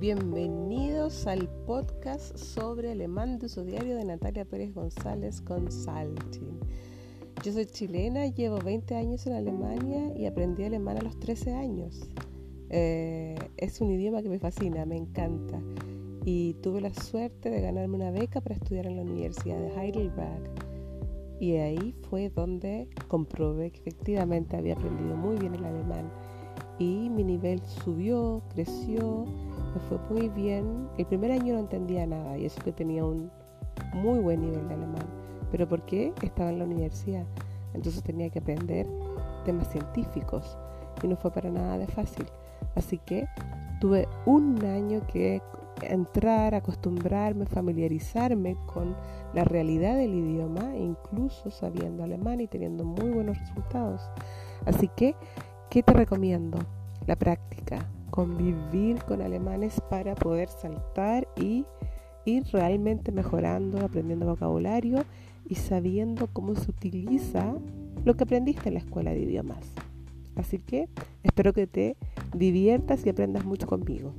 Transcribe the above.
Bienvenidos al podcast sobre alemán de uso diario de Natalia Pérez González Consulting. Yo soy chilena, llevo 20 años en Alemania y aprendí alemán a los 13 años. Eh, es un idioma que me fascina, me encanta. Y tuve la suerte de ganarme una beca para estudiar en la Universidad de Heidelberg. Y ahí fue donde comprobé que efectivamente había aprendido muy bien el alemán. Y mi nivel subió, creció me fue muy bien. El primer año no entendía nada y eso que tenía un muy buen nivel de alemán. Pero ¿por qué? Estaba en la universidad. Entonces tenía que aprender temas científicos y no fue para nada de fácil. Así que tuve un año que entrar, acostumbrarme, familiarizarme con la realidad del idioma, incluso sabiendo alemán y teniendo muy buenos resultados. Así que, ¿qué te recomiendo? La práctica, convivir con alemanes para poder saltar y ir realmente mejorando, aprendiendo vocabulario y sabiendo cómo se utiliza lo que aprendiste en la escuela de idiomas. Así que espero que te diviertas y aprendas mucho conmigo.